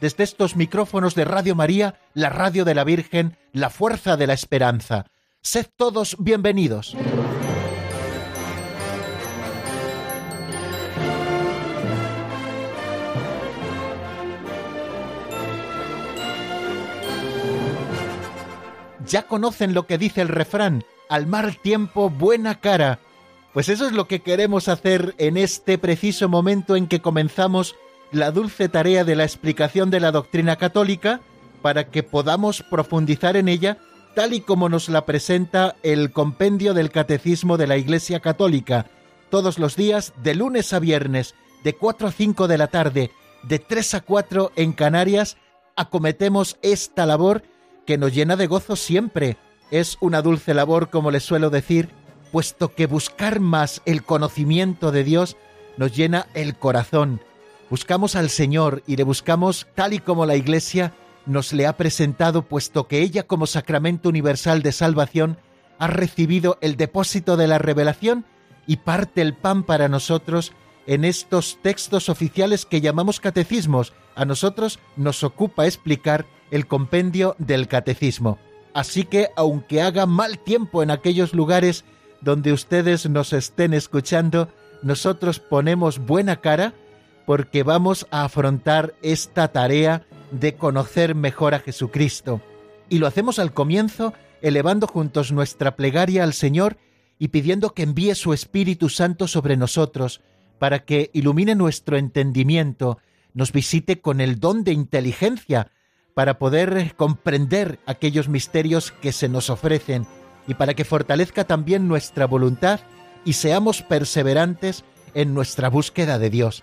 desde estos micrófonos de Radio María, la radio de la Virgen, la fuerza de la esperanza. Sed todos bienvenidos. Ya conocen lo que dice el refrán, al mal tiempo buena cara. Pues eso es lo que queremos hacer en este preciso momento en que comenzamos la dulce tarea de la explicación de la doctrina católica para que podamos profundizar en ella tal y como nos la presenta el compendio del Catecismo de la Iglesia Católica, todos los días de lunes a viernes, de 4 a 5 de la tarde, de 3 a 4 en Canarias, acometemos esta labor que nos llena de gozo siempre. Es una dulce labor, como les suelo decir, puesto que buscar más el conocimiento de Dios nos llena el corazón. Buscamos al Señor y le buscamos tal y como la Iglesia nos le ha presentado, puesto que ella como sacramento universal de salvación ha recibido el depósito de la revelación y parte el pan para nosotros en estos textos oficiales que llamamos catecismos. A nosotros nos ocupa explicar el compendio del catecismo. Así que, aunque haga mal tiempo en aquellos lugares donde ustedes nos estén escuchando, nosotros ponemos buena cara porque vamos a afrontar esta tarea de conocer mejor a Jesucristo. Y lo hacemos al comienzo elevando juntos nuestra plegaria al Señor y pidiendo que envíe su Espíritu Santo sobre nosotros, para que ilumine nuestro entendimiento, nos visite con el don de inteligencia para poder comprender aquellos misterios que se nos ofrecen y para que fortalezca también nuestra voluntad y seamos perseverantes en nuestra búsqueda de Dios.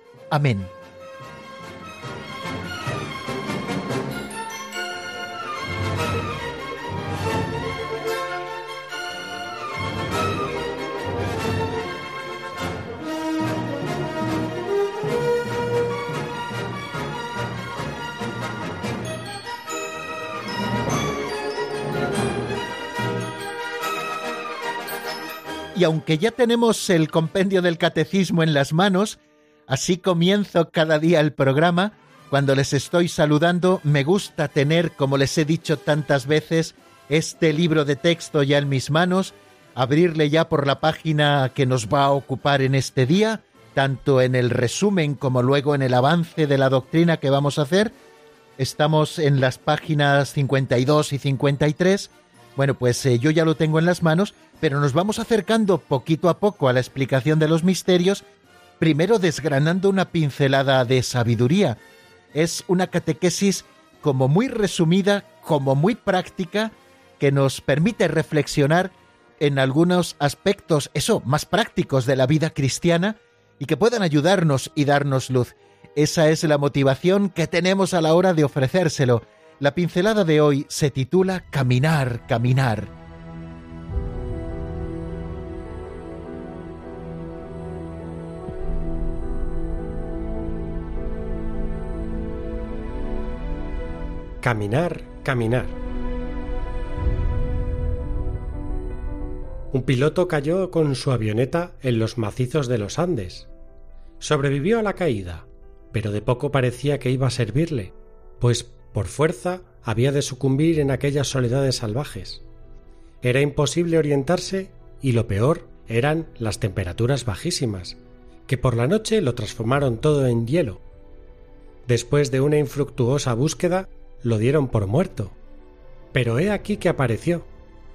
Amén. Y aunque ya tenemos el compendio del catecismo en las manos, así comienzo cada día el programa. Cuando les estoy saludando, me gusta tener, como les he dicho tantas veces, este libro de texto ya en mis manos, abrirle ya por la página que nos va a ocupar en este día, tanto en el resumen como luego en el avance de la doctrina que vamos a hacer. Estamos en las páginas 52 y 53. Bueno, pues eh, yo ya lo tengo en las manos, pero nos vamos acercando poquito a poco a la explicación de los misterios, primero desgranando una pincelada de sabiduría. Es una catequesis como muy resumida, como muy práctica, que nos permite reflexionar en algunos aspectos, eso, más prácticos de la vida cristiana y que puedan ayudarnos y darnos luz. Esa es la motivación que tenemos a la hora de ofrecérselo. La pincelada de hoy se titula Caminar, caminar. Caminar, caminar. Un piloto cayó con su avioneta en los macizos de los Andes. Sobrevivió a la caída, pero de poco parecía que iba a servirle, pues por fuerza había de sucumbir en aquellas soledades salvajes. Era imposible orientarse y lo peor eran las temperaturas bajísimas, que por la noche lo transformaron todo en hielo. Después de una infructuosa búsqueda, lo dieron por muerto. Pero he aquí que apareció,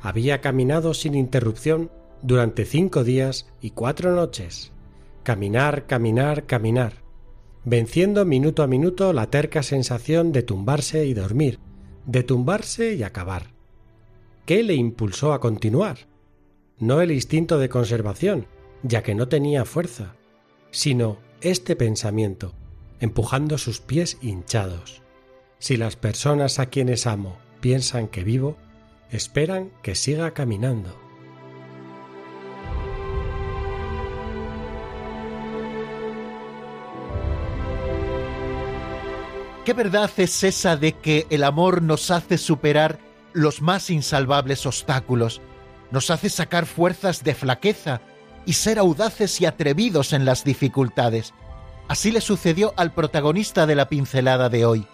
había caminado sin interrupción durante cinco días y cuatro noches. Caminar, caminar, caminar, venciendo minuto a minuto la terca sensación de tumbarse y dormir, de tumbarse y acabar. ¿Qué le impulsó a continuar? No el instinto de conservación, ya que no tenía fuerza, sino este pensamiento, empujando sus pies hinchados. Si las personas a quienes amo piensan que vivo, esperan que siga caminando. ¿Qué verdad es esa de que el amor nos hace superar los más insalvables obstáculos, nos hace sacar fuerzas de flaqueza y ser audaces y atrevidos en las dificultades? Así le sucedió al protagonista de la pincelada de hoy,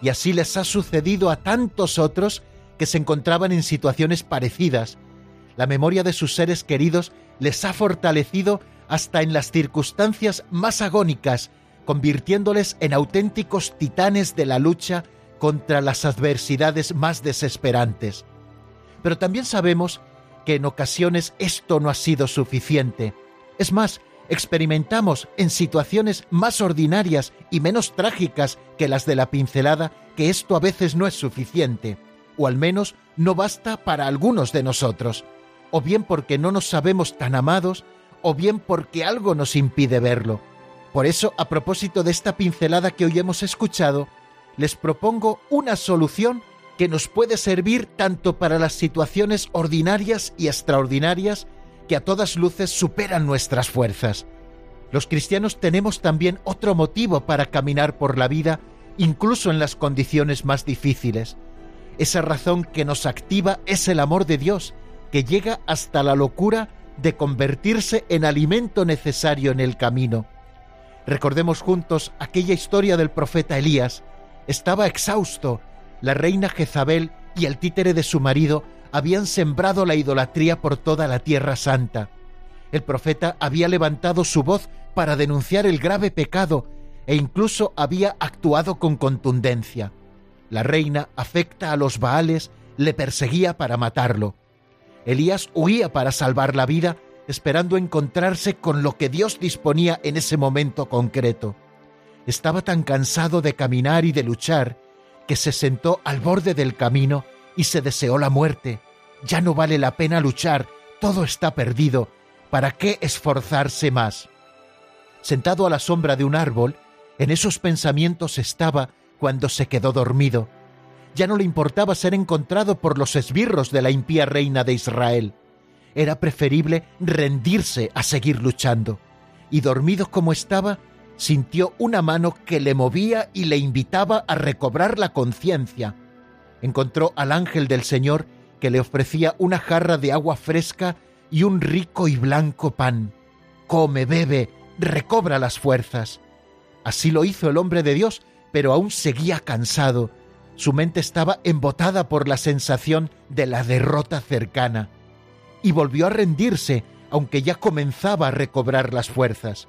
y así les ha sucedido a tantos otros que se encontraban en situaciones parecidas. La memoria de sus seres queridos les ha fortalecido hasta en las circunstancias más agónicas convirtiéndoles en auténticos titanes de la lucha contra las adversidades más desesperantes. Pero también sabemos que en ocasiones esto no ha sido suficiente. Es más, experimentamos en situaciones más ordinarias y menos trágicas que las de la pincelada que esto a veces no es suficiente, o al menos no basta para algunos de nosotros, o bien porque no nos sabemos tan amados, o bien porque algo nos impide verlo. Por eso, a propósito de esta pincelada que hoy hemos escuchado, les propongo una solución que nos puede servir tanto para las situaciones ordinarias y extraordinarias que a todas luces superan nuestras fuerzas. Los cristianos tenemos también otro motivo para caminar por la vida, incluso en las condiciones más difíciles. Esa razón que nos activa es el amor de Dios, que llega hasta la locura de convertirse en alimento necesario en el camino. Recordemos juntos aquella historia del profeta Elías. Estaba exhausto. La reina Jezabel y el títere de su marido habían sembrado la idolatría por toda la tierra santa. El profeta había levantado su voz para denunciar el grave pecado e incluso había actuado con contundencia. La reina, afecta a los Baales, le perseguía para matarlo. Elías huía para salvar la vida esperando encontrarse con lo que Dios disponía en ese momento concreto. Estaba tan cansado de caminar y de luchar que se sentó al borde del camino y se deseó la muerte. Ya no vale la pena luchar, todo está perdido. ¿Para qué esforzarse más? Sentado a la sombra de un árbol, en esos pensamientos estaba cuando se quedó dormido. Ya no le importaba ser encontrado por los esbirros de la impía reina de Israel era preferible rendirse a seguir luchando. Y dormido como estaba, sintió una mano que le movía y le invitaba a recobrar la conciencia. Encontró al ángel del Señor que le ofrecía una jarra de agua fresca y un rico y blanco pan. Come, bebe, recobra las fuerzas. Así lo hizo el hombre de Dios, pero aún seguía cansado. Su mente estaba embotada por la sensación de la derrota cercana y volvió a rendirse, aunque ya comenzaba a recobrar las fuerzas.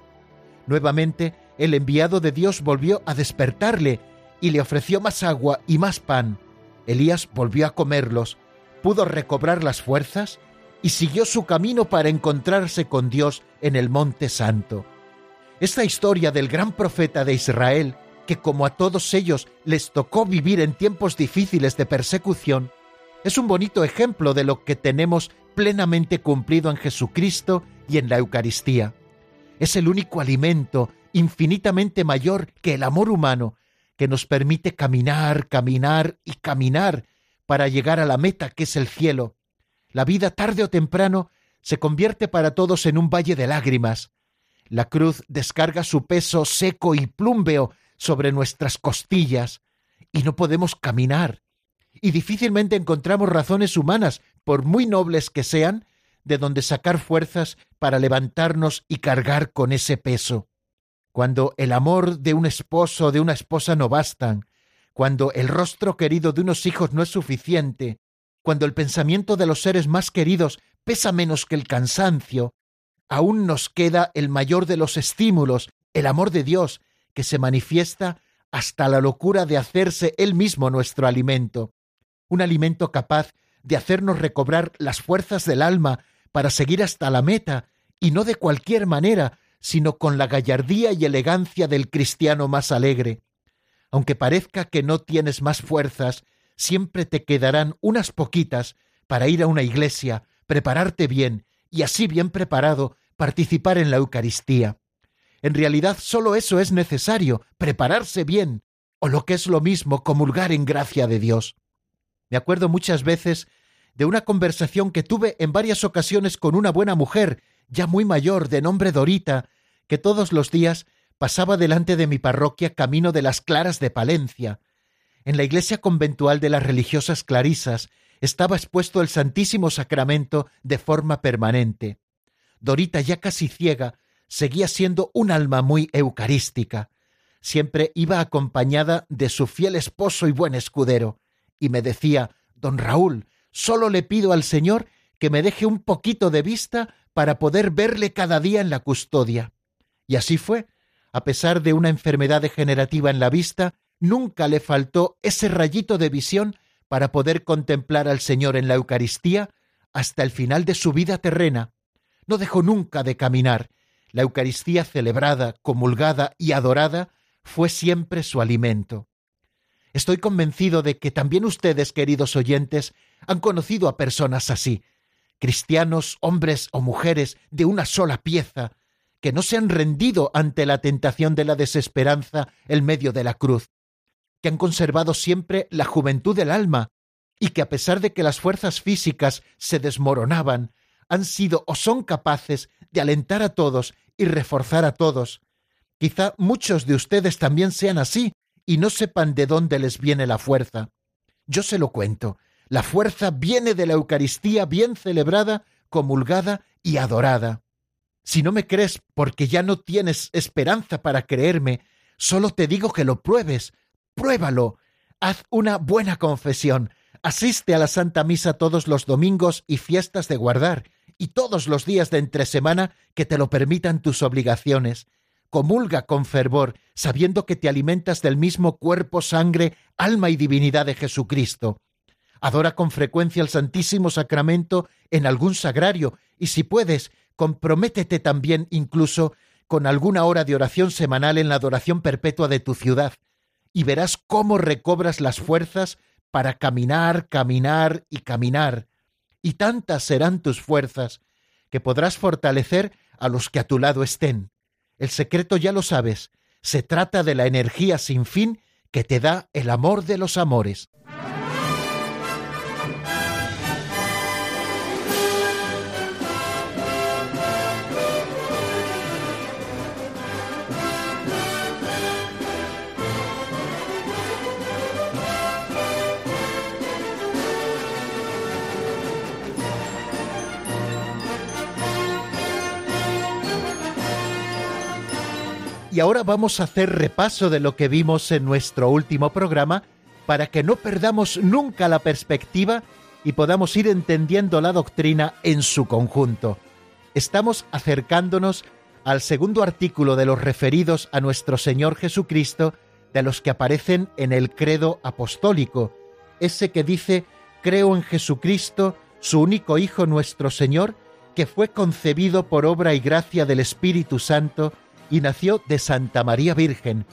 Nuevamente, el enviado de Dios volvió a despertarle y le ofreció más agua y más pan. Elías volvió a comerlos, pudo recobrar las fuerzas y siguió su camino para encontrarse con Dios en el Monte Santo. Esta historia del gran profeta de Israel, que como a todos ellos les tocó vivir en tiempos difíciles de persecución, es un bonito ejemplo de lo que tenemos plenamente cumplido en Jesucristo y en la Eucaristía. Es el único alimento infinitamente mayor que el amor humano que nos permite caminar, caminar y caminar para llegar a la meta que es el cielo. La vida tarde o temprano se convierte para todos en un valle de lágrimas. La cruz descarga su peso seco y plúmbeo sobre nuestras costillas y no podemos caminar. Y difícilmente encontramos razones humanas por muy nobles que sean, de donde sacar fuerzas para levantarnos y cargar con ese peso. Cuando el amor de un esposo o de una esposa no bastan, cuando el rostro querido de unos hijos no es suficiente, cuando el pensamiento de los seres más queridos pesa menos que el cansancio, aún nos queda el mayor de los estímulos, el amor de Dios, que se manifiesta hasta la locura de hacerse Él mismo nuestro alimento, un alimento capaz de hacernos recobrar las fuerzas del alma para seguir hasta la meta, y no de cualquier manera, sino con la gallardía y elegancia del cristiano más alegre. Aunque parezca que no tienes más fuerzas, siempre te quedarán unas poquitas para ir a una iglesia, prepararte bien y así bien preparado participar en la Eucaristía. En realidad solo eso es necesario, prepararse bien, o lo que es lo mismo, comulgar en gracia de Dios. Me acuerdo muchas veces de una conversación que tuve en varias ocasiones con una buena mujer, ya muy mayor, de nombre Dorita, que todos los días pasaba delante de mi parroquia camino de las Claras de Palencia. En la iglesia conventual de las religiosas clarisas estaba expuesto el Santísimo Sacramento de forma permanente. Dorita, ya casi ciega, seguía siendo un alma muy eucarística. Siempre iba acompañada de su fiel esposo y buen escudero, y me decía Don Raúl, solo le pido al Señor que me deje un poquito de vista para poder verle cada día en la custodia. Y así fue. A pesar de una enfermedad degenerativa en la vista, nunca le faltó ese rayito de visión para poder contemplar al Señor en la Eucaristía hasta el final de su vida terrena. No dejó nunca de caminar. La Eucaristía celebrada, comulgada y adorada fue siempre su alimento. Estoy convencido de que también ustedes, queridos oyentes, han conocido a personas así, cristianos, hombres o mujeres de una sola pieza, que no se han rendido ante la tentación de la desesperanza en medio de la cruz, que han conservado siempre la juventud del alma, y que a pesar de que las fuerzas físicas se desmoronaban, han sido o son capaces de alentar a todos y reforzar a todos. Quizá muchos de ustedes también sean así y no sepan de dónde les viene la fuerza. Yo se lo cuento. La fuerza viene de la Eucaristía bien celebrada, comulgada y adorada. Si no me crees porque ya no tienes esperanza para creerme, solo te digo que lo pruebes, pruébalo. Haz una buena confesión. Asiste a la Santa Misa todos los domingos y fiestas de guardar, y todos los días de entre semana que te lo permitan tus obligaciones. Comulga con fervor, sabiendo que te alimentas del mismo cuerpo, sangre, alma y divinidad de Jesucristo. Adora con frecuencia el Santísimo Sacramento en algún sagrario, y si puedes, comprométete también incluso con alguna hora de oración semanal en la adoración perpetua de tu ciudad y verás cómo recobras las fuerzas para caminar, caminar y caminar, y tantas serán tus fuerzas que podrás fortalecer a los que a tu lado estén. El secreto ya lo sabes, se trata de la energía sin fin que te da el amor de los amores. Y ahora vamos a hacer repaso de lo que vimos en nuestro último programa para que no perdamos nunca la perspectiva y podamos ir entendiendo la doctrina en su conjunto. Estamos acercándonos al segundo artículo de los referidos a nuestro Señor Jesucristo, de los que aparecen en el credo apostólico, ese que dice, creo en Jesucristo, su único Hijo nuestro Señor, que fue concebido por obra y gracia del Espíritu Santo, y nació de Santa María Virgen.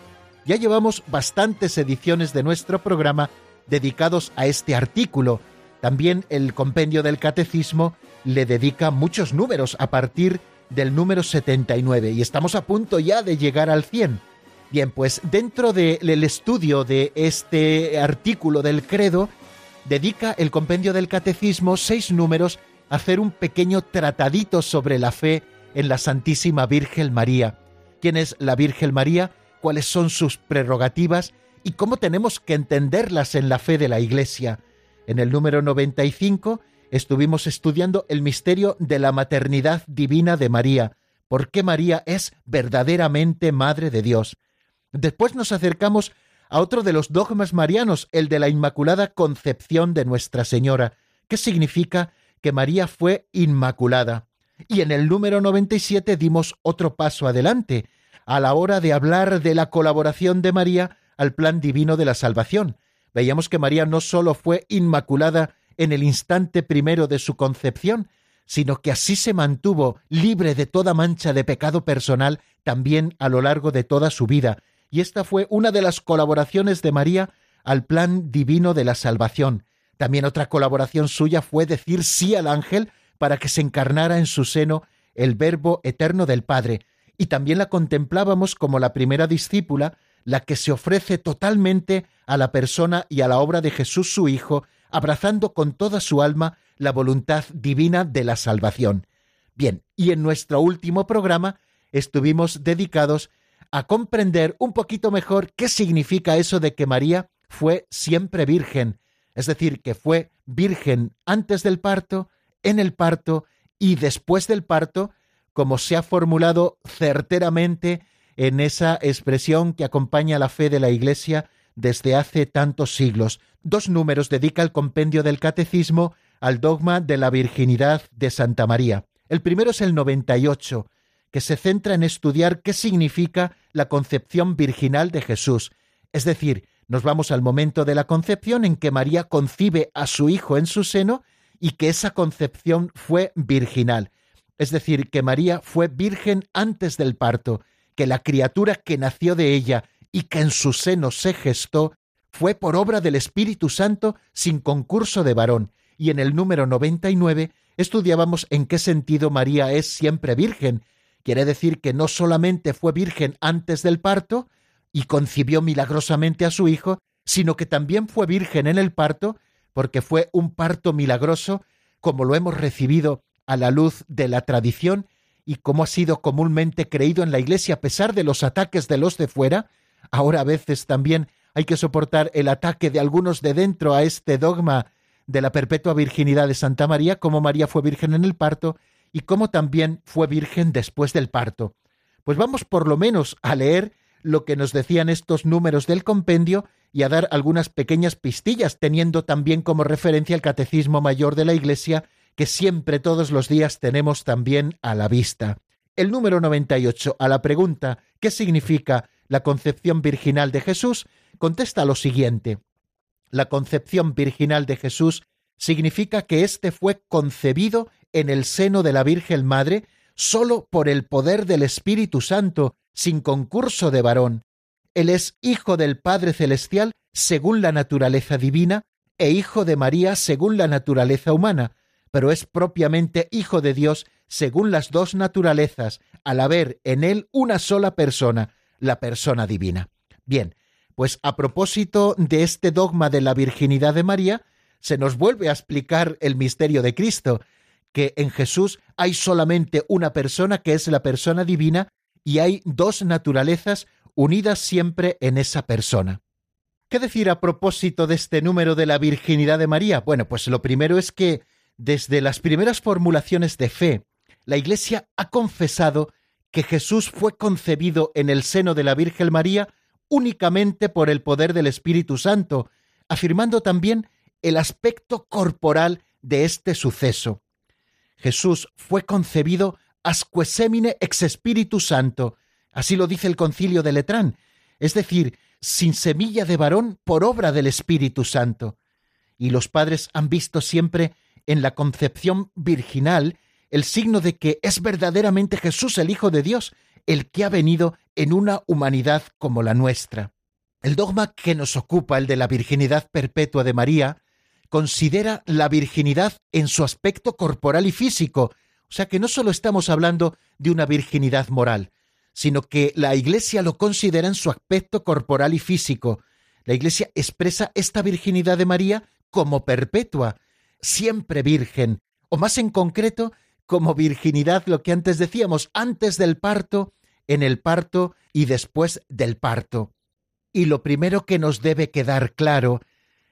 Ya llevamos bastantes ediciones de nuestro programa dedicados a este artículo. También el compendio del catecismo le dedica muchos números a partir del número 79 y estamos a punto ya de llegar al 100. Bien, pues dentro del estudio de este artículo del credo, dedica el compendio del catecismo seis números a hacer un pequeño tratadito sobre la fe en la Santísima Virgen María quién es la Virgen María, cuáles son sus prerrogativas y cómo tenemos que entenderlas en la fe de la Iglesia. En el número 95 estuvimos estudiando el misterio de la maternidad divina de María, por qué María es verdaderamente Madre de Dios. Después nos acercamos a otro de los dogmas marianos, el de la Inmaculada Concepción de Nuestra Señora, que significa que María fue inmaculada. Y en el número 97 dimos otro paso adelante, a la hora de hablar de la colaboración de María al plan divino de la salvación. Veíamos que María no sólo fue inmaculada en el instante primero de su concepción, sino que así se mantuvo libre de toda mancha de pecado personal también a lo largo de toda su vida, y esta fue una de las colaboraciones de María al plan divino de la salvación. También otra colaboración suya fue decir sí al ángel para que se encarnara en su seno el Verbo eterno del Padre, y también la contemplábamos como la primera discípula, la que se ofrece totalmente a la persona y a la obra de Jesús su Hijo, abrazando con toda su alma la voluntad divina de la salvación. Bien, y en nuestro último programa estuvimos dedicados a comprender un poquito mejor qué significa eso de que María fue siempre virgen, es decir, que fue virgen antes del parto, en el parto y después del parto, como se ha formulado certeramente en esa expresión que acompaña la fe de la Iglesia desde hace tantos siglos. Dos números dedica el compendio del Catecismo al dogma de la virginidad de Santa María. El primero es el 98, que se centra en estudiar qué significa la concepción virginal de Jesús. Es decir, nos vamos al momento de la concepción en que María concibe a su hijo en su seno y que esa concepción fue virginal es decir, que María fue virgen antes del parto, que la criatura que nació de ella y que en su seno se gestó fue por obra del Espíritu Santo sin concurso de varón, y en el número 99 estudiábamos en qué sentido María es siempre virgen. Quiere decir que no solamente fue virgen antes del parto y concibió milagrosamente a su hijo, sino que también fue virgen en el parto, porque fue un parto milagroso, como lo hemos recibido a la luz de la tradición y como ha sido comúnmente creído en la Iglesia a pesar de los ataques de los de fuera, ahora a veces también hay que soportar el ataque de algunos de dentro a este dogma de la perpetua virginidad de Santa María, como María fue virgen en el parto y como también fue virgen después del parto. Pues vamos por lo menos a leer lo que nos decían estos números del compendio y a dar algunas pequeñas pistillas, teniendo también como referencia el Catecismo Mayor de la Iglesia que siempre todos los días tenemos también a la vista. El número 98 a la pregunta ¿qué significa la concepción virginal de Jesús? contesta lo siguiente. La concepción virginal de Jesús significa que éste fue concebido en el seno de la Virgen Madre sólo por el poder del Espíritu Santo, sin concurso de varón. Él es hijo del Padre Celestial según la naturaleza divina e hijo de María según la naturaleza humana, pero es propiamente Hijo de Dios según las dos naturalezas, al haber en él una sola persona, la persona divina. Bien, pues a propósito de este dogma de la virginidad de María, se nos vuelve a explicar el misterio de Cristo, que en Jesús hay solamente una persona que es la persona divina y hay dos naturalezas unidas siempre en esa persona. ¿Qué decir a propósito de este número de la virginidad de María? Bueno, pues lo primero es que desde las primeras formulaciones de fe, la Iglesia ha confesado que Jesús fue concebido en el seno de la Virgen María únicamente por el poder del Espíritu Santo, afirmando también el aspecto corporal de este suceso. Jesús fue concebido asquesemine ex Espíritu Santo, así lo dice el concilio de Letrán, es decir, sin semilla de varón por obra del Espíritu Santo. Y los padres han visto siempre en la concepción virginal el signo de que es verdaderamente Jesús el Hijo de Dios, el que ha venido en una humanidad como la nuestra. El dogma que nos ocupa, el de la virginidad perpetua de María, considera la virginidad en su aspecto corporal y físico, o sea que no solo estamos hablando de una virginidad moral, sino que la Iglesia lo considera en su aspecto corporal y físico. La Iglesia expresa esta virginidad de María como perpetua, siempre virgen, o más en concreto, como virginidad, lo que antes decíamos, antes del parto, en el parto y después del parto. Y lo primero que nos debe quedar claro,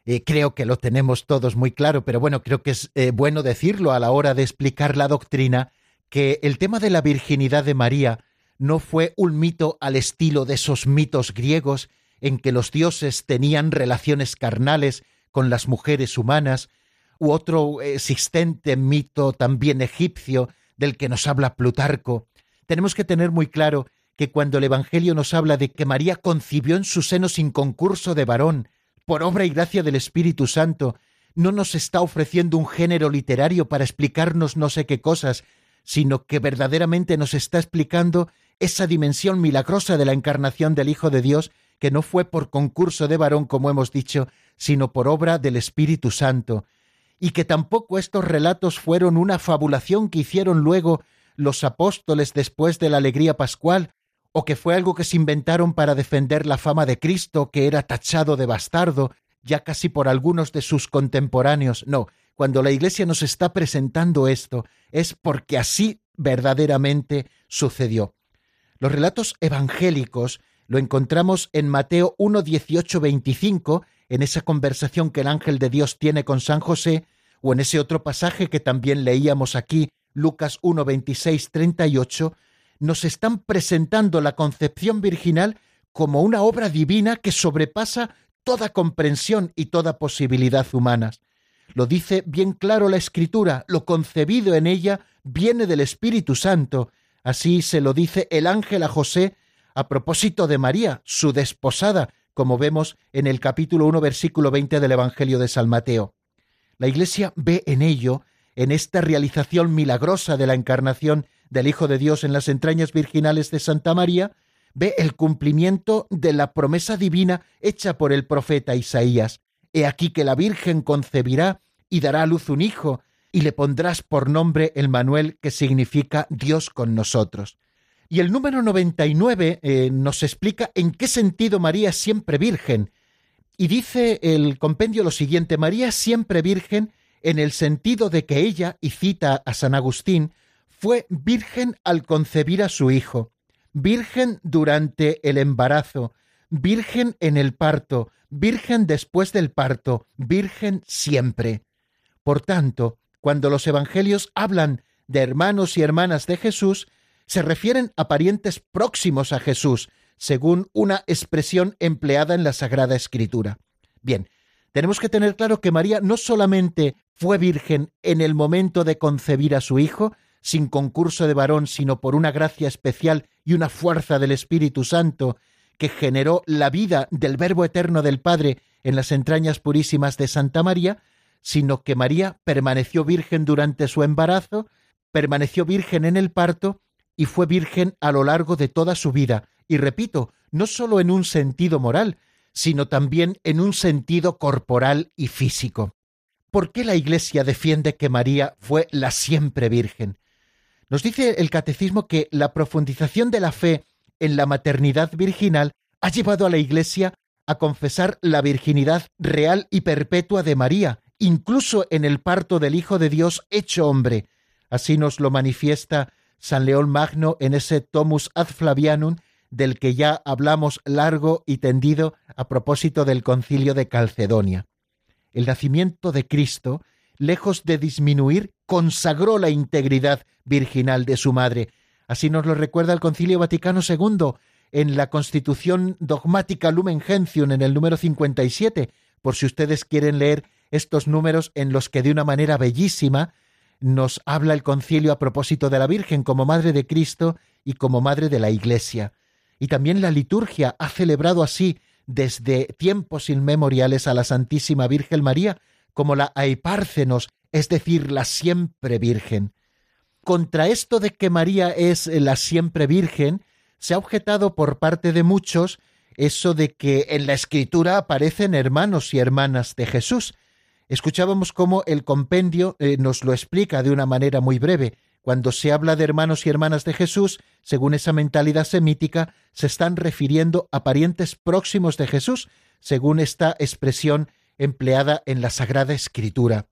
eh, creo que lo tenemos todos muy claro, pero bueno, creo que es eh, bueno decirlo a la hora de explicar la doctrina, que el tema de la virginidad de María no fue un mito al estilo de esos mitos griegos en que los dioses tenían relaciones carnales con las mujeres humanas, u otro existente mito también egipcio del que nos habla Plutarco, tenemos que tener muy claro que cuando el Evangelio nos habla de que María concibió en su seno sin concurso de varón, por obra y gracia del Espíritu Santo, no nos está ofreciendo un género literario para explicarnos no sé qué cosas, sino que verdaderamente nos está explicando esa dimensión milagrosa de la encarnación del Hijo de Dios, que no fue por concurso de varón, como hemos dicho, sino por obra del Espíritu Santo, y que tampoco estos relatos fueron una fabulación que hicieron luego los apóstoles después de la alegría pascual, o que fue algo que se inventaron para defender la fama de Cristo, que era tachado de bastardo, ya casi por algunos de sus contemporáneos. No, cuando la Iglesia nos está presentando esto, es porque así verdaderamente sucedió. Los relatos evangélicos lo encontramos en Mateo 1, 18, 25, en esa conversación que el ángel de Dios tiene con San José, o en ese otro pasaje que también leíamos aquí, Lucas 1, 26, 38, nos están presentando la concepción virginal como una obra divina que sobrepasa toda comprensión y toda posibilidad humanas. Lo dice bien claro la Escritura, lo concebido en ella viene del Espíritu Santo. Así se lo dice el ángel a José a propósito de María, su desposada, como vemos en el capítulo 1, versículo 20 del Evangelio de San Mateo. La Iglesia ve en ello, en esta realización milagrosa de la encarnación del Hijo de Dios en las entrañas virginales de Santa María, ve el cumplimiento de la promesa divina hecha por el profeta Isaías. He aquí que la Virgen concebirá y dará a luz un hijo, y le pondrás por nombre el Manuel, que significa Dios con nosotros. Y el número 99 eh, nos explica en qué sentido María es siempre virgen. Y dice el compendio lo siguiente, María es siempre virgen en el sentido de que ella, y cita a San Agustín, fue virgen al concebir a su hijo, virgen durante el embarazo, virgen en el parto, virgen después del parto, virgen siempre. Por tanto, cuando los evangelios hablan de hermanos y hermanas de Jesús, se refieren a parientes próximos a Jesús, según una expresión empleada en la Sagrada Escritura. Bien, tenemos que tener claro que María no solamente fue virgen en el momento de concebir a su hijo, sin concurso de varón, sino por una gracia especial y una fuerza del Espíritu Santo que generó la vida del Verbo eterno del Padre en las entrañas purísimas de Santa María, sino que María permaneció virgen durante su embarazo, permaneció virgen en el parto y fue virgen a lo largo de toda su vida, y repito, no sólo en un sentido moral, sino también en un sentido corporal y físico. ¿Por qué la Iglesia defiende que María fue la siempre virgen? Nos dice el catecismo que la profundización de la fe en la maternidad virginal ha llevado a la Iglesia a confesar la virginidad real y perpetua de María, incluso en el parto del Hijo de Dios hecho hombre. Así nos lo manifiesta San León Magno en ese Tomus ad Flavianum del que ya hablamos largo y tendido a propósito del concilio de Calcedonia. El nacimiento de Cristo lejos de disminuir, consagró la integridad virginal de su madre. Así nos lo recuerda el Concilio Vaticano II en la Constitución Dogmática Lumen Gentium en el número 57, por si ustedes quieren leer estos números en los que de una manera bellísima nos habla el concilio a propósito de la Virgen como Madre de Cristo y como Madre de la Iglesia. Y también la liturgia ha celebrado así desde tiempos inmemoriales a la Santísima Virgen María, como la Aipárcenos, es decir, la siempre Virgen. Contra esto de que María es la siempre Virgen, se ha objetado por parte de muchos eso de que en la Escritura aparecen hermanos y hermanas de Jesús. Escuchábamos cómo el compendio eh, nos lo explica de una manera muy breve. Cuando se habla de hermanos y hermanas de Jesús, según esa mentalidad semítica, se están refiriendo a parientes próximos de Jesús, según esta expresión empleada en la Sagrada Escritura.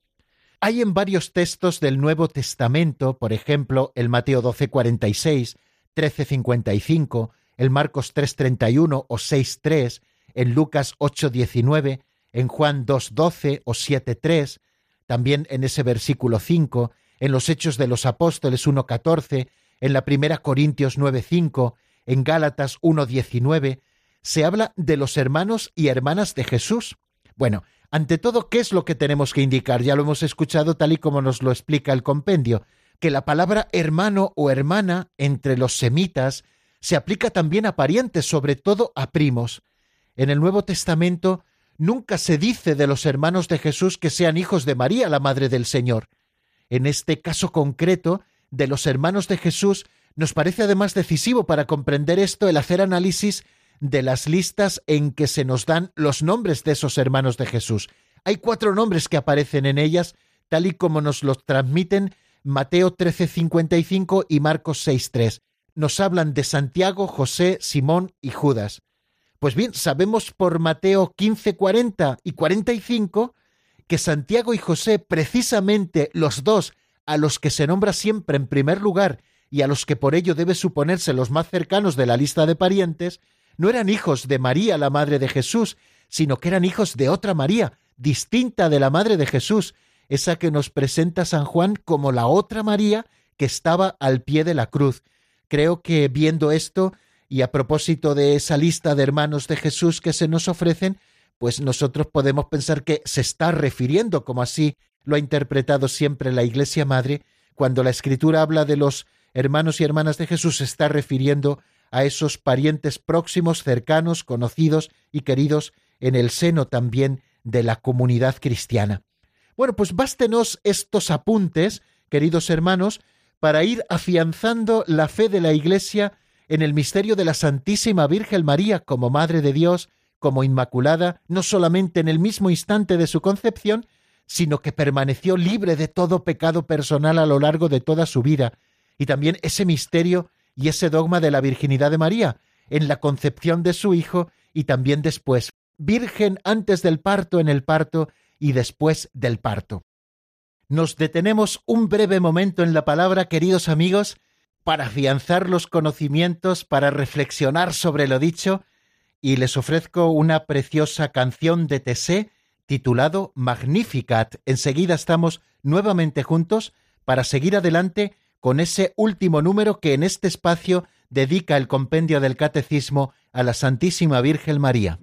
Hay en varios textos del Nuevo Testamento, por ejemplo, el Mateo 12:46, 13:55, el Marcos 3:31 o 6:3, en Lucas 8:19, en Juan 2:12 o 7:3, también en ese versículo 5, en los Hechos de los Apóstoles 1:14, en la Primera Corintios 9:5, en Gálatas 1:19, se habla de los hermanos y hermanas de Jesús. Bueno, ante todo, ¿qué es lo que tenemos que indicar? Ya lo hemos escuchado tal y como nos lo explica el compendio, que la palabra hermano o hermana entre los semitas se aplica también a parientes, sobre todo a primos. En el Nuevo Testamento nunca se dice de los hermanos de Jesús que sean hijos de María, la Madre del Señor. En este caso concreto, de los hermanos de Jesús, nos parece además decisivo para comprender esto el hacer análisis de las listas en que se nos dan los nombres de esos hermanos de Jesús. Hay cuatro nombres que aparecen en ellas, tal y como nos los transmiten Mateo 13:55 y Marcos 6:3. Nos hablan de Santiago, José, Simón y Judas. Pues bien, sabemos por Mateo 15:40 y 45 que Santiago y José, precisamente los dos a los que se nombra siempre en primer lugar y a los que por ello debe suponerse los más cercanos de la lista de parientes, no eran hijos de María, la madre de Jesús, sino que eran hijos de otra María, distinta de la madre de Jesús, esa que nos presenta San Juan como la otra María que estaba al pie de la cruz. Creo que viendo esto, y a propósito de esa lista de hermanos de Jesús que se nos ofrecen, pues nosotros podemos pensar que se está refiriendo, como así lo ha interpretado siempre la Iglesia Madre, cuando la Escritura habla de los hermanos y hermanas de Jesús, se está refiriendo a esos parientes próximos, cercanos, conocidos y queridos en el seno también de la comunidad cristiana. Bueno, pues bástenos estos apuntes, queridos hermanos, para ir afianzando la fe de la Iglesia en el misterio de la Santísima Virgen María como Madre de Dios, como Inmaculada, no solamente en el mismo instante de su concepción, sino que permaneció libre de todo pecado personal a lo largo de toda su vida, y también ese misterio y ese dogma de la virginidad de María, en la concepción de su Hijo y también después, virgen antes del parto, en el parto y después del parto. Nos detenemos un breve momento en la palabra, queridos amigos, para afianzar los conocimientos, para reflexionar sobre lo dicho, y les ofrezco una preciosa canción de Tessé titulado Magnificat. Enseguida estamos nuevamente juntos para seguir adelante con ese último número que en este espacio dedica el compendio del Catecismo a la Santísima Virgen María.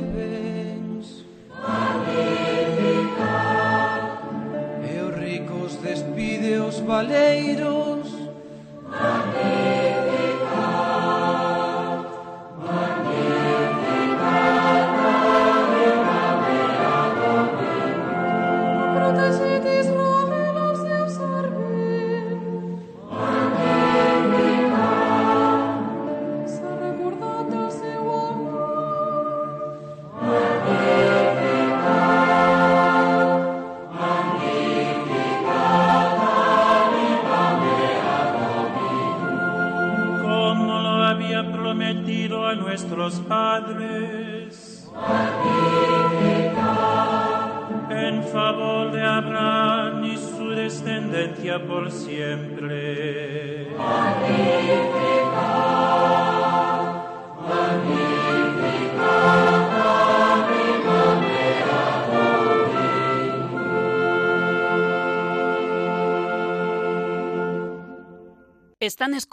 bens Magnificat E os ricos despide os valeiros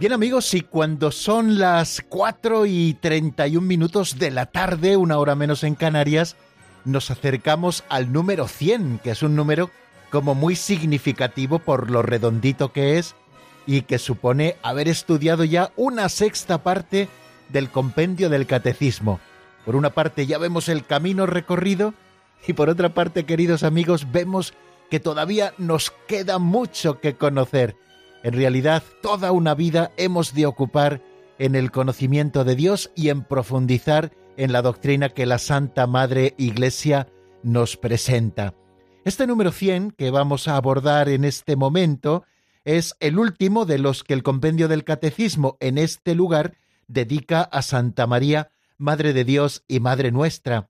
Bien amigos, y cuando son las 4 y 31 minutos de la tarde, una hora menos en Canarias, nos acercamos al número 100, que es un número como muy significativo por lo redondito que es y que supone haber estudiado ya una sexta parte del compendio del catecismo. Por una parte ya vemos el camino recorrido y por otra parte, queridos amigos, vemos que todavía nos queda mucho que conocer en realidad, toda una vida hemos de ocupar en el conocimiento de Dios y en profundizar en la doctrina que la Santa Madre Iglesia nos presenta. Este número 100 que vamos a abordar en este momento es el último de los que el compendio del Catecismo en este lugar dedica a Santa María, Madre de Dios y Madre nuestra.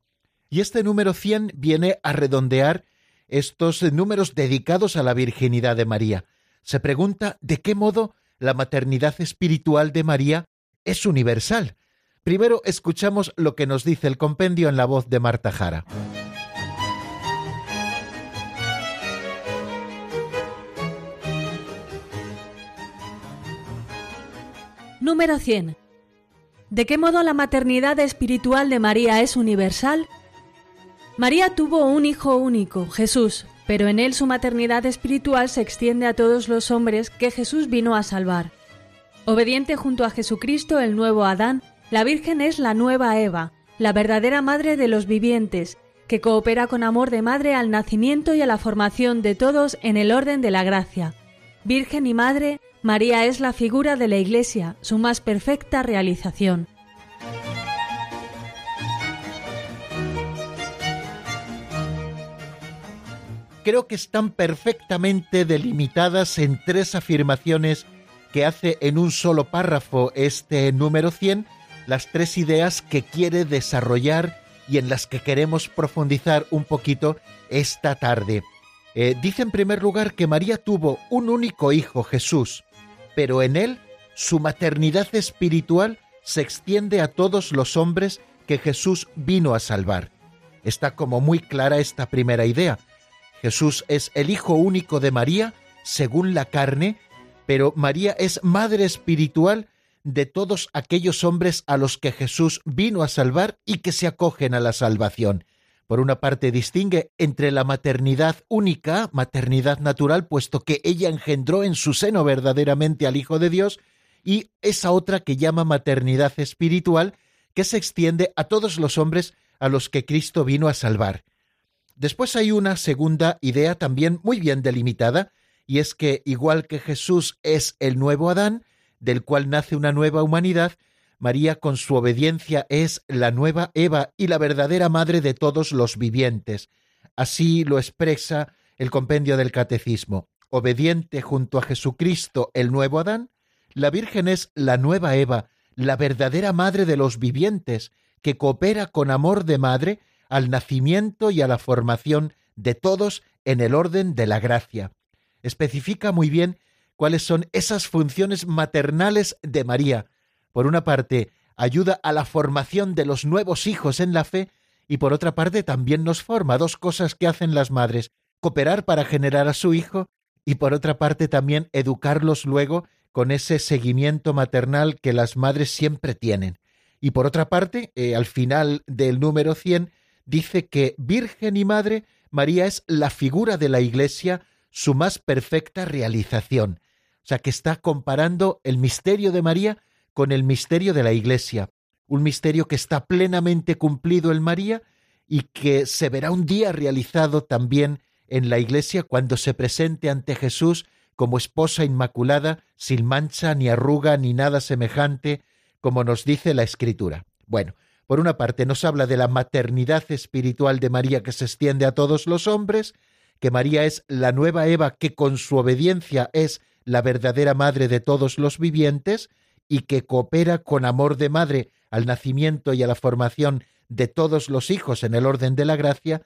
Y este número 100 viene a redondear estos números dedicados a la Virginidad de María se pregunta de qué modo la maternidad espiritual de María es universal. Primero escuchamos lo que nos dice el compendio en la voz de Marta Jara. Número 100. ¿De qué modo la maternidad espiritual de María es universal? María tuvo un hijo único, Jesús, pero en él su maternidad espiritual se extiende a todos los hombres que Jesús vino a salvar. Obediente junto a Jesucristo, el nuevo Adán, la Virgen es la nueva Eva, la verdadera madre de los vivientes, que coopera con amor de madre al nacimiento y a la formación de todos en el orden de la gracia. Virgen y Madre, María es la figura de la Iglesia, su más perfecta realización. Creo que están perfectamente delimitadas en tres afirmaciones que hace en un solo párrafo este número 100, las tres ideas que quiere desarrollar y en las que queremos profundizar un poquito esta tarde. Eh, dice en primer lugar que María tuvo un único hijo, Jesús, pero en él su maternidad espiritual se extiende a todos los hombres que Jesús vino a salvar. Está como muy clara esta primera idea. Jesús es el Hijo único de María, según la carne, pero María es madre espiritual de todos aquellos hombres a los que Jesús vino a salvar y que se acogen a la salvación. Por una parte distingue entre la maternidad única, maternidad natural, puesto que ella engendró en su seno verdaderamente al Hijo de Dios, y esa otra que llama maternidad espiritual, que se extiende a todos los hombres a los que Cristo vino a salvar. Después hay una segunda idea también muy bien delimitada, y es que igual que Jesús es el nuevo Adán, del cual nace una nueva humanidad, María con su obediencia es la nueva Eva y la verdadera madre de todos los vivientes. Así lo expresa el compendio del Catecismo. Obediente junto a Jesucristo, el nuevo Adán, la Virgen es la nueva Eva, la verdadera madre de los vivientes, que coopera con amor de madre al nacimiento y a la formación de todos en el orden de la gracia. Especifica muy bien cuáles son esas funciones maternales de María. Por una parte, ayuda a la formación de los nuevos hijos en la fe y por otra parte también nos forma dos cosas que hacen las madres, cooperar para generar a su hijo y por otra parte también educarlos luego con ese seguimiento maternal que las madres siempre tienen. Y por otra parte, eh, al final del número 100, dice que Virgen y Madre, María es la figura de la Iglesia, su más perfecta realización. O sea, que está comparando el misterio de María con el misterio de la Iglesia. un misterio que está plenamente cumplido en María y que se verá un día realizado también en la Iglesia cuando se presente ante Jesús como esposa inmaculada, sin mancha, ni arruga, ni nada semejante, como nos dice la Escritura. Bueno, por una parte nos habla de la maternidad espiritual de María que se extiende a todos los hombres, que María es la nueva Eva que con su obediencia es la verdadera madre de todos los vivientes y que coopera con amor de madre al nacimiento y a la formación de todos los hijos en el orden de la gracia,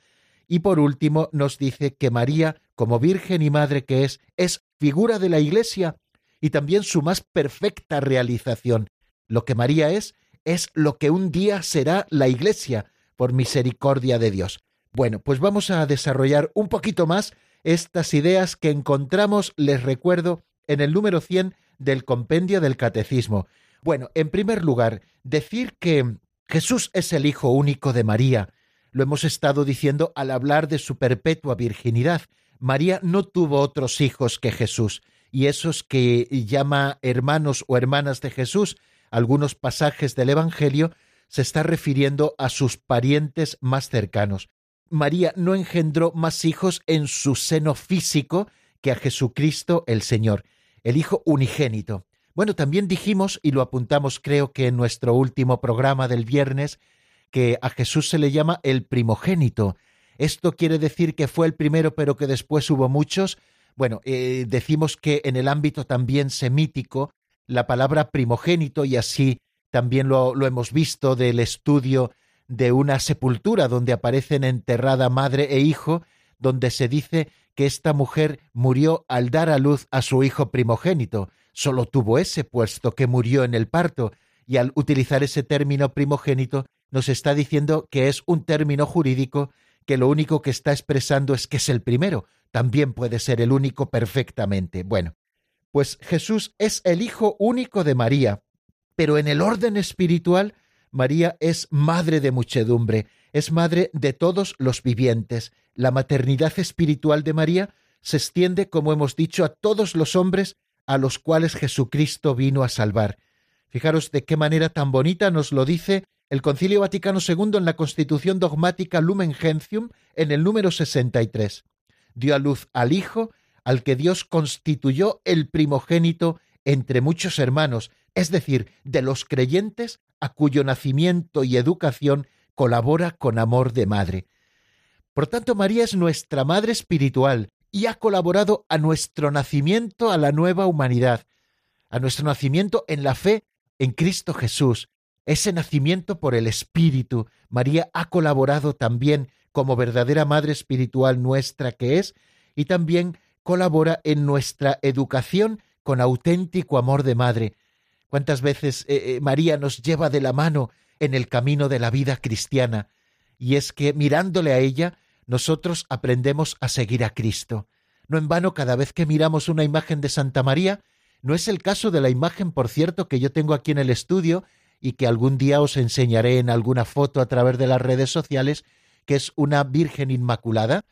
y por último nos dice que María, como Virgen y Madre que es, es figura de la Iglesia y también su más perfecta realización. Lo que María es, es lo que un día será la Iglesia, por misericordia de Dios. Bueno, pues vamos a desarrollar un poquito más estas ideas que encontramos, les recuerdo, en el número 100 del compendio del Catecismo. Bueno, en primer lugar, decir que Jesús es el Hijo único de María. Lo hemos estado diciendo al hablar de su perpetua virginidad. María no tuvo otros hijos que Jesús, y esos que llama hermanos o hermanas de Jesús, algunos pasajes del Evangelio, se está refiriendo a sus parientes más cercanos. María no engendró más hijos en su seno físico que a Jesucristo el Señor, el Hijo unigénito. Bueno, también dijimos, y lo apuntamos creo que en nuestro último programa del viernes, que a Jesús se le llama el primogénito. ¿Esto quiere decir que fue el primero pero que después hubo muchos? Bueno, eh, decimos que en el ámbito también semítico, la palabra primogénito, y así también lo, hemos visto del estudio de una sepultura donde aparecen enterrada madre e hijo, donde se dice que esta mujer murió al dar a luz a su hijo primogénito. Solo tuvo ese puesto que murió en el parto, y al utilizar ese término primogénito nos está diciendo que es un término jurídico que lo único que está expresando es que es el primero, también puede ser el único perfectamente. Bueno, pues Jesús es el Hijo único de María, pero en el orden espiritual, María es madre de muchedumbre, es madre de todos los vivientes. La maternidad espiritual de María se extiende, como hemos dicho, a todos los hombres a los cuales Jesucristo vino a salvar. Fijaros de qué manera tan bonita nos lo dice el Concilio Vaticano II en la Constitución dogmática Lumen Gentium en el número 63. Dio a luz al Hijo, al que Dios constituyó el primogénito entre muchos hermanos, es decir, de los creyentes a cuyo nacimiento y educación colabora con amor de madre. Por tanto, María es nuestra madre espiritual, y ha colaborado a nuestro nacimiento, a la nueva humanidad, a nuestro nacimiento en la fe en Cristo Jesús, ese nacimiento por el Espíritu. María ha colaborado también como verdadera Madre Espiritual nuestra que es, y también colabora en nuestra educación con auténtico amor de Madre. ¿Cuántas veces eh, eh, María nos lleva de la mano en el camino de la vida cristiana? Y es que mirándole a ella, nosotros aprendemos a seguir a Cristo. No en vano, cada vez que miramos una imagen de Santa María, no es el caso de la imagen, por cierto, que yo tengo aquí en el estudio y que algún día os enseñaré en alguna foto a través de las redes sociales, que es una Virgen Inmaculada,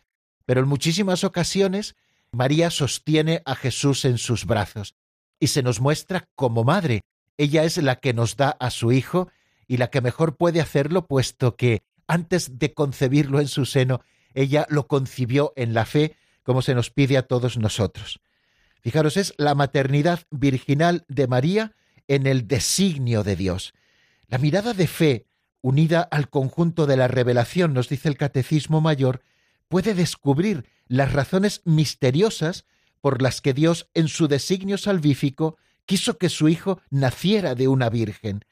pero en muchísimas ocasiones María sostiene a Jesús en sus brazos y se nos muestra como madre. Ella es la que nos da a su Hijo y la que mejor puede hacerlo, puesto que antes de concebirlo en su seno, ella lo concibió en la fe, como se nos pide a todos nosotros. Fijaros, es la maternidad virginal de María en el designio de Dios. La mirada de fe, unida al conjunto de la revelación, nos dice el Catecismo Mayor, puede descubrir las razones misteriosas por las que Dios, en su designio salvífico, quiso que su Hijo naciera de una virgen.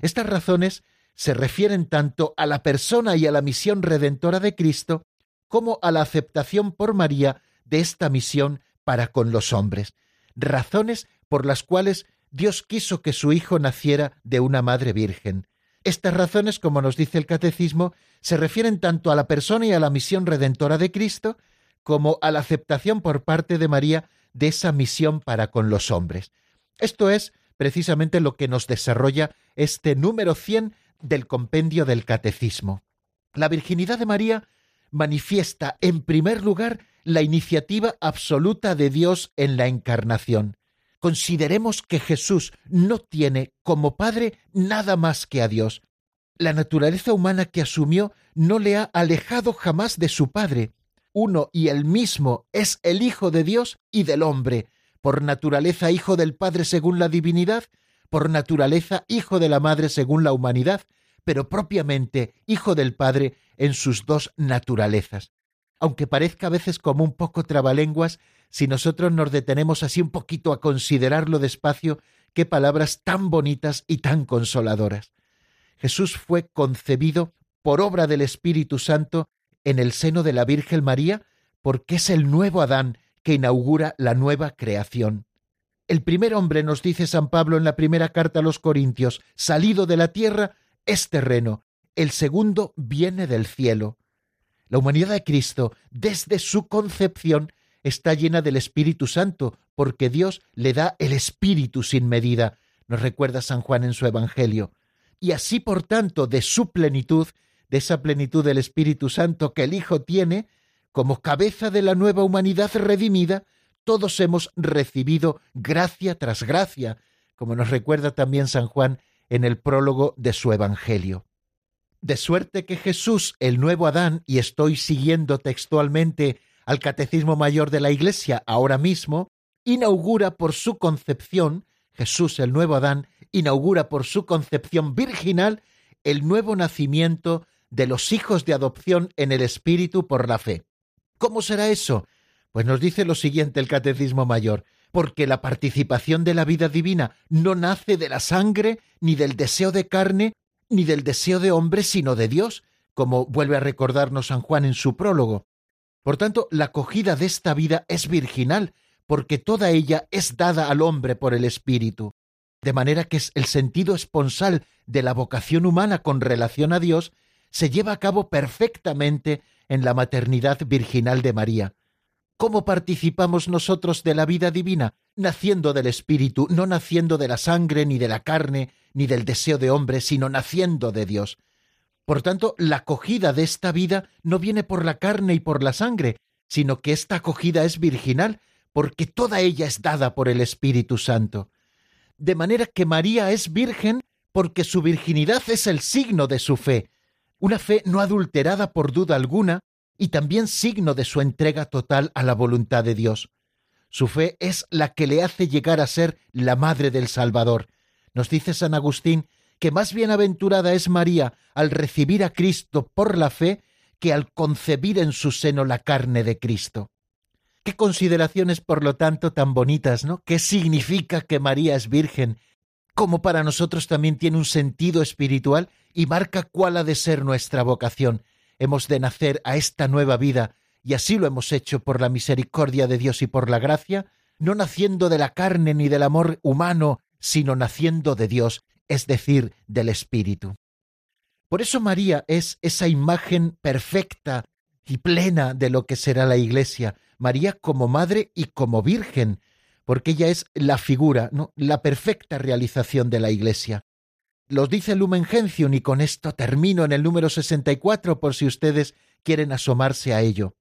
Estas razones se refieren tanto a la persona y a la misión redentora de Cristo, como a la aceptación por María de esta misión para con los hombres, razones por las cuales Dios quiso que su Hijo naciera de una Madre Virgen. Estas razones, como nos dice el Catecismo, se refieren tanto a la persona y a la misión redentora de Cristo, como a la aceptación por parte de María de esa misión para con los hombres. Esto es precisamente lo que nos desarrolla este número 100 del compendio del Catecismo. La virginidad de María manifiesta en primer lugar la iniciativa absoluta de Dios en la encarnación. Consideremos que Jesús no tiene como Padre nada más que a Dios. La naturaleza humana que asumió no le ha alejado jamás de su Padre. Uno y el mismo es el Hijo de Dios y del hombre, por naturaleza Hijo del Padre según la divinidad, por naturaleza Hijo de la Madre según la humanidad, pero propiamente Hijo del Padre en sus dos naturalezas. Aunque parezca a veces como un poco trabalenguas, si nosotros nos detenemos así un poquito a considerarlo despacio, qué palabras tan bonitas y tan consoladoras. Jesús fue concebido por obra del Espíritu Santo en el seno de la Virgen María, porque es el nuevo Adán que inaugura la nueva creación. El primer hombre, nos dice San Pablo en la primera carta a los Corintios, salido de la tierra, es terreno, el segundo viene del cielo. La humanidad de Cristo, desde su concepción, está llena del Espíritu Santo, porque Dios le da el Espíritu sin medida, nos recuerda San Juan en su Evangelio. Y así, por tanto, de su plenitud, de esa plenitud del Espíritu Santo que el Hijo tiene, como cabeza de la nueva humanidad redimida, todos hemos recibido gracia tras gracia, como nos recuerda también San Juan en el prólogo de su Evangelio. De suerte que Jesús, el nuevo Adán, y estoy siguiendo textualmente al Catecismo Mayor de la Iglesia ahora mismo, inaugura por su concepción, Jesús el nuevo Adán, inaugura por su concepción virginal el nuevo nacimiento de los hijos de adopción en el Espíritu por la fe. ¿Cómo será eso? Pues nos dice lo siguiente el Catecismo Mayor, porque la participación de la vida divina no nace de la sangre, ni del deseo de carne, ni del deseo de hombre, sino de Dios, como vuelve a recordarnos San Juan en su prólogo. Por tanto, la acogida de esta vida es virginal, porque toda ella es dada al hombre por el Espíritu, de manera que el sentido esponsal de la vocación humana con relación a Dios se lleva a cabo perfectamente en la maternidad virginal de María. ¿Cómo participamos nosotros de la vida divina? Naciendo del Espíritu, no naciendo de la sangre, ni de la carne, ni del deseo de hombre, sino naciendo de Dios. Por tanto, la acogida de esta vida no viene por la carne y por la sangre, sino que esta acogida es virginal, porque toda ella es dada por el Espíritu Santo. De manera que María es virgen porque su virginidad es el signo de su fe, una fe no adulterada por duda alguna y también signo de su entrega total a la voluntad de Dios. Su fe es la que le hace llegar a ser la madre del Salvador. Nos dice San Agustín que más bienaventurada es María al recibir a Cristo por la fe que al concebir en su seno la carne de Cristo. Qué consideraciones, por lo tanto, tan bonitas, ¿no? ¿Qué significa que María es virgen? ¿Cómo para nosotros también tiene un sentido espiritual y marca cuál ha de ser nuestra vocación. Hemos de nacer a esta nueva vida, y así lo hemos hecho por la misericordia de Dios y por la gracia, no naciendo de la carne ni del amor humano, sino naciendo de Dios, es decir, del Espíritu. Por eso María es esa imagen perfecta y plena de lo que será la Iglesia, María como madre y como virgen, porque ella es la figura, la perfecta realización de la Iglesia. Los dice Lumen Gentium y con esto termino en el número 64 por si ustedes quieren asomarse a ello.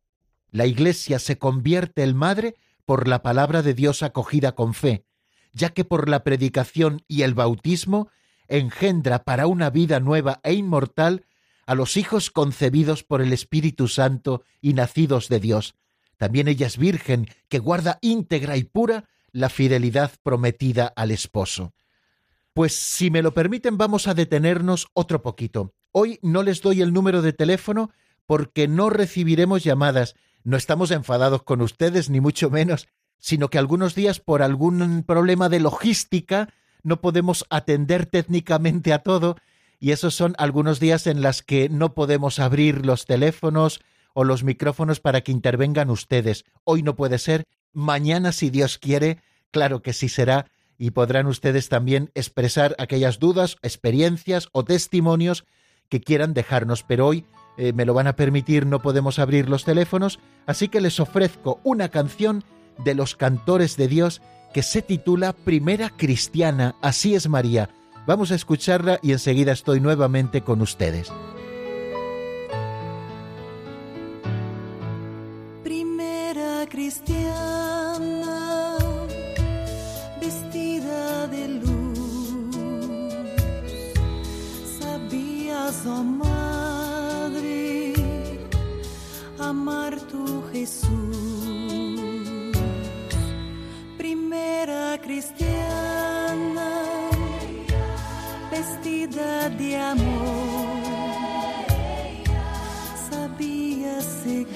La Iglesia se convierte en madre por la palabra de Dios acogida con fe, ya que por la predicación y el bautismo engendra para una vida nueva e inmortal a los hijos concebidos por el Espíritu Santo y nacidos de Dios. También ella es virgen que guarda íntegra y pura la fidelidad prometida al esposo. Pues si me lo permiten vamos a detenernos otro poquito. Hoy no les doy el número de teléfono porque no recibiremos llamadas. No estamos enfadados con ustedes, ni mucho menos, sino que algunos días por algún problema de logística no podemos atender técnicamente a todo y esos son algunos días en los que no podemos abrir los teléfonos o los micrófonos para que intervengan ustedes. Hoy no puede ser, mañana si Dios quiere, claro que sí será y podrán ustedes también expresar aquellas dudas, experiencias o testimonios que quieran dejarnos. Pero hoy eh, me lo van a permitir, no podemos abrir los teléfonos, así que les ofrezco una canción de los cantores de Dios que se titula Primera Cristiana, así es María. Vamos a escucharla y enseguida estoy nuevamente con ustedes. Primera Cristiana, vestida de luz, sabías, oh Madre, amar tu Jesús. Cristiana, vestida de amor, sabía seguir.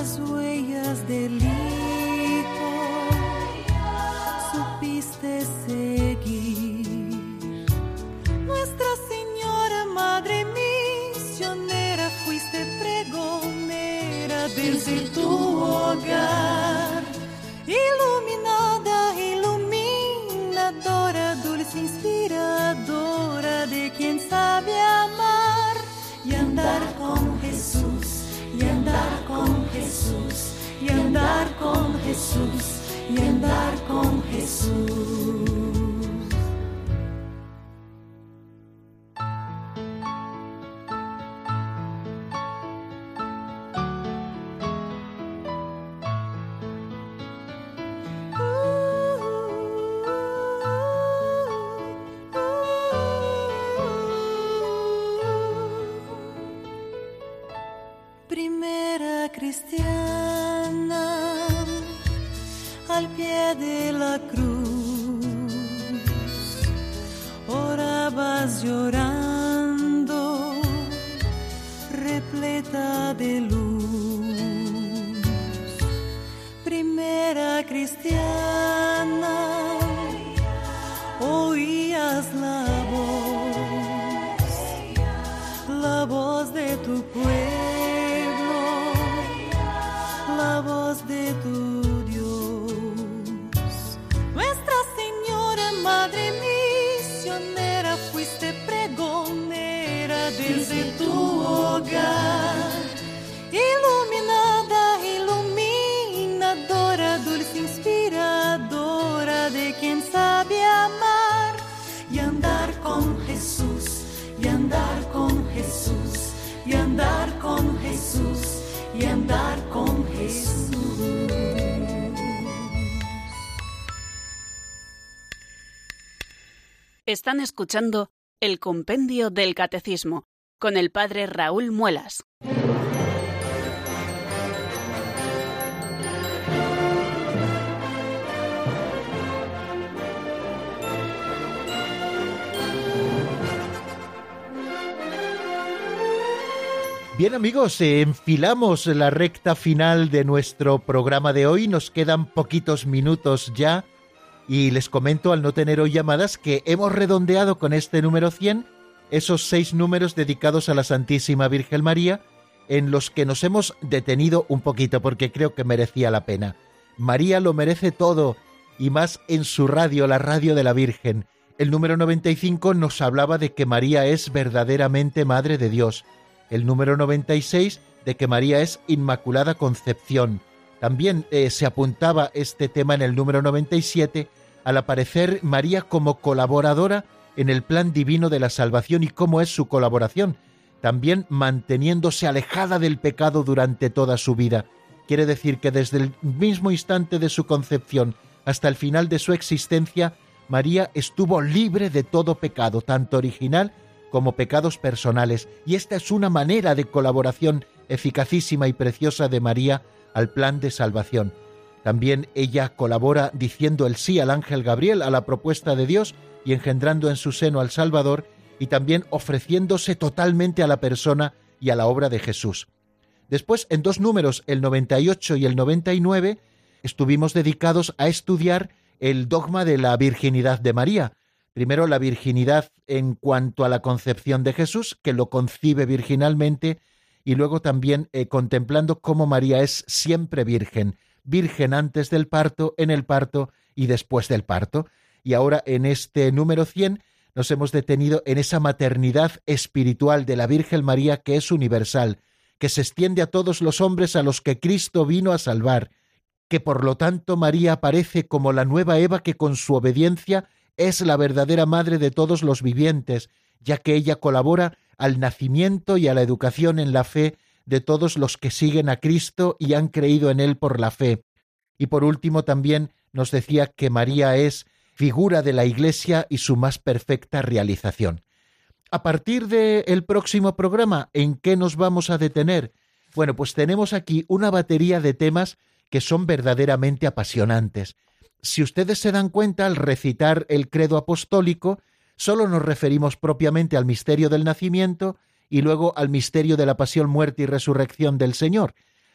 Las huellas del Están escuchando el Compendio del Catecismo con el Padre Raúl Muelas. Bien amigos, enfilamos la recta final de nuestro programa de hoy, nos quedan poquitos minutos ya y les comento al no tener hoy llamadas que hemos redondeado con este número 100 esos seis números dedicados a la Santísima Virgen María en los que nos hemos detenido un poquito porque creo que merecía la pena. María lo merece todo y más en su radio, la radio de la Virgen. El número 95 nos hablaba de que María es verdaderamente Madre de Dios. El número 96 de que María es Inmaculada Concepción. También eh, se apuntaba este tema en el número 97 al aparecer María como colaboradora en el plan divino de la salvación y cómo es su colaboración, también manteniéndose alejada del pecado durante toda su vida. Quiere decir que desde el mismo instante de su concepción hasta el final de su existencia, María estuvo libre de todo pecado, tanto original como pecados personales, y esta es una manera de colaboración eficacísima y preciosa de María al plan de salvación. También ella colabora diciendo el sí al ángel Gabriel, a la propuesta de Dios, y engendrando en su seno al Salvador, y también ofreciéndose totalmente a la persona y a la obra de Jesús. Después, en dos números, el 98 y el 99, estuvimos dedicados a estudiar el dogma de la virginidad de María. Primero la virginidad en cuanto a la concepción de Jesús, que lo concibe virginalmente, y luego también eh, contemplando cómo María es siempre virgen, virgen antes del parto, en el parto y después del parto. Y ahora en este número 100 nos hemos detenido en esa maternidad espiritual de la Virgen María que es universal, que se extiende a todos los hombres a los que Cristo vino a salvar, que por lo tanto María aparece como la nueva Eva que con su obediencia es la verdadera madre de todos los vivientes, ya que ella colabora al nacimiento y a la educación en la fe de todos los que siguen a Cristo y han creído en Él por la fe. Y por último también nos decía que María es figura de la Iglesia y su más perfecta realización. A partir del próximo programa, ¿en qué nos vamos a detener? Bueno, pues tenemos aquí una batería de temas que son verdaderamente apasionantes. Si ustedes se dan cuenta, al recitar el credo apostólico, solo nos referimos propiamente al misterio del nacimiento y luego al misterio de la pasión, muerte y resurrección del Señor.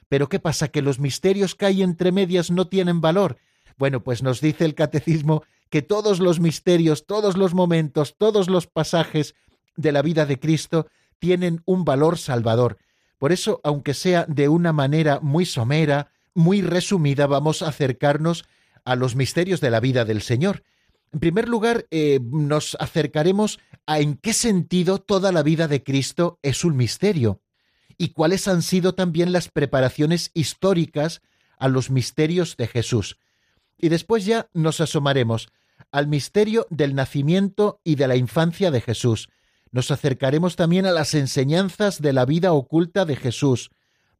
Pero ¿qué pasa? ¿Que los misterios que hay entre medias no tienen valor? Bueno, pues nos dice el catecismo que todos los misterios, todos los momentos, todos los pasajes de la vida de Cristo tienen un valor salvador. Por eso, aunque sea de una manera muy somera, muy resumida, vamos a acercarnos a los misterios de la vida del Señor. En primer lugar, eh, nos acercaremos a en qué sentido toda la vida de Cristo es un misterio y cuáles han sido también las preparaciones históricas a los misterios de Jesús. Y después ya nos asomaremos al misterio del nacimiento y de la infancia de Jesús. Nos acercaremos también a las enseñanzas de la vida oculta de Jesús.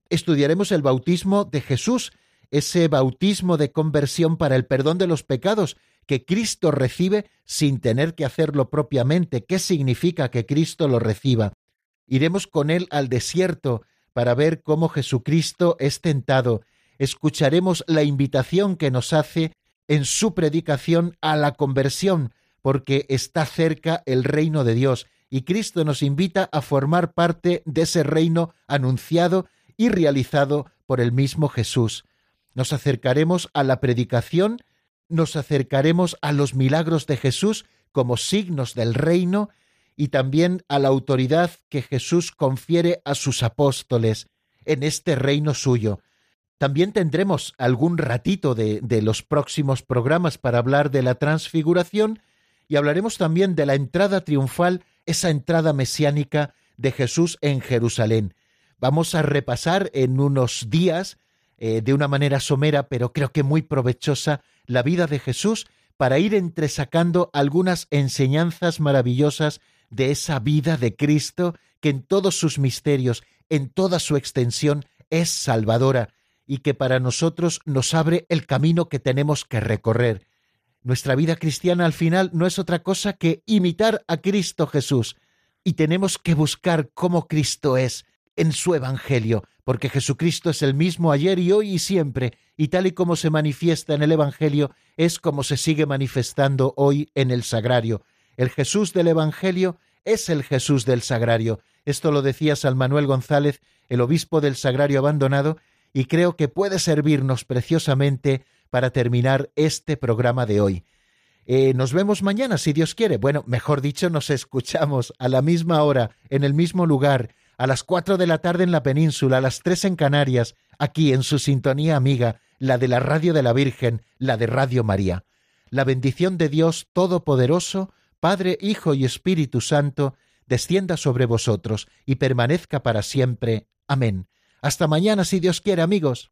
Estudiaremos el bautismo de Jesús, ese bautismo de conversión para el perdón de los pecados que Cristo recibe sin tener que hacerlo propiamente. ¿Qué significa que Cristo lo reciba? Iremos con él al desierto para ver cómo Jesucristo es tentado. Escucharemos la invitación que nos hace en su predicación a la conversión, porque está cerca el reino de Dios, y Cristo nos invita a formar parte de ese reino anunciado y realizado por el mismo Jesús. Nos acercaremos a la predicación nos acercaremos a los milagros de Jesús como signos del reino y también a la autoridad que Jesús confiere a sus apóstoles en este reino suyo. También tendremos algún ratito de, los próximos programas para hablar de la transfiguración y hablaremos también de la entrada triunfal, esa entrada mesiánica de Jesús en Jerusalén. Vamos a repasar en unos días, eh, de una manera somera, pero creo que muy provechosa, la vida de Jesús para ir entresacando algunas enseñanzas maravillosas de esa vida de Cristo que en todos sus misterios, en toda su extensión, es salvadora y que para nosotros nos abre el camino que tenemos que recorrer. Nuestra vida cristiana al final no es otra cosa que imitar a Cristo Jesús, y tenemos que buscar cómo Cristo es en su Evangelio, porque Jesucristo es el mismo ayer y hoy y siempre, y tal y como se manifiesta en el Evangelio, es como se sigue manifestando hoy en el Sagrario. El Jesús del Evangelio es el Jesús del Sagrario. Esto lo decía San Manuel González, el obispo del Sagrario abandonado, y creo que puede servirnos preciosamente para terminar este programa de hoy. Eh, nos vemos mañana, si Dios quiere. Bueno, mejor dicho, nos escuchamos a la misma hora, en el mismo lugar, a las cuatro de la tarde en la península, a las tres en Canarias, aquí en su sintonía amiga, la de la radio de la Virgen, la de Radio María. La bendición de Dios Todopoderoso, Padre, Hijo y Espíritu Santo, descienda sobre vosotros y permanezca para siempre. Amén. Hasta mañana, si Dios quiere, amigos.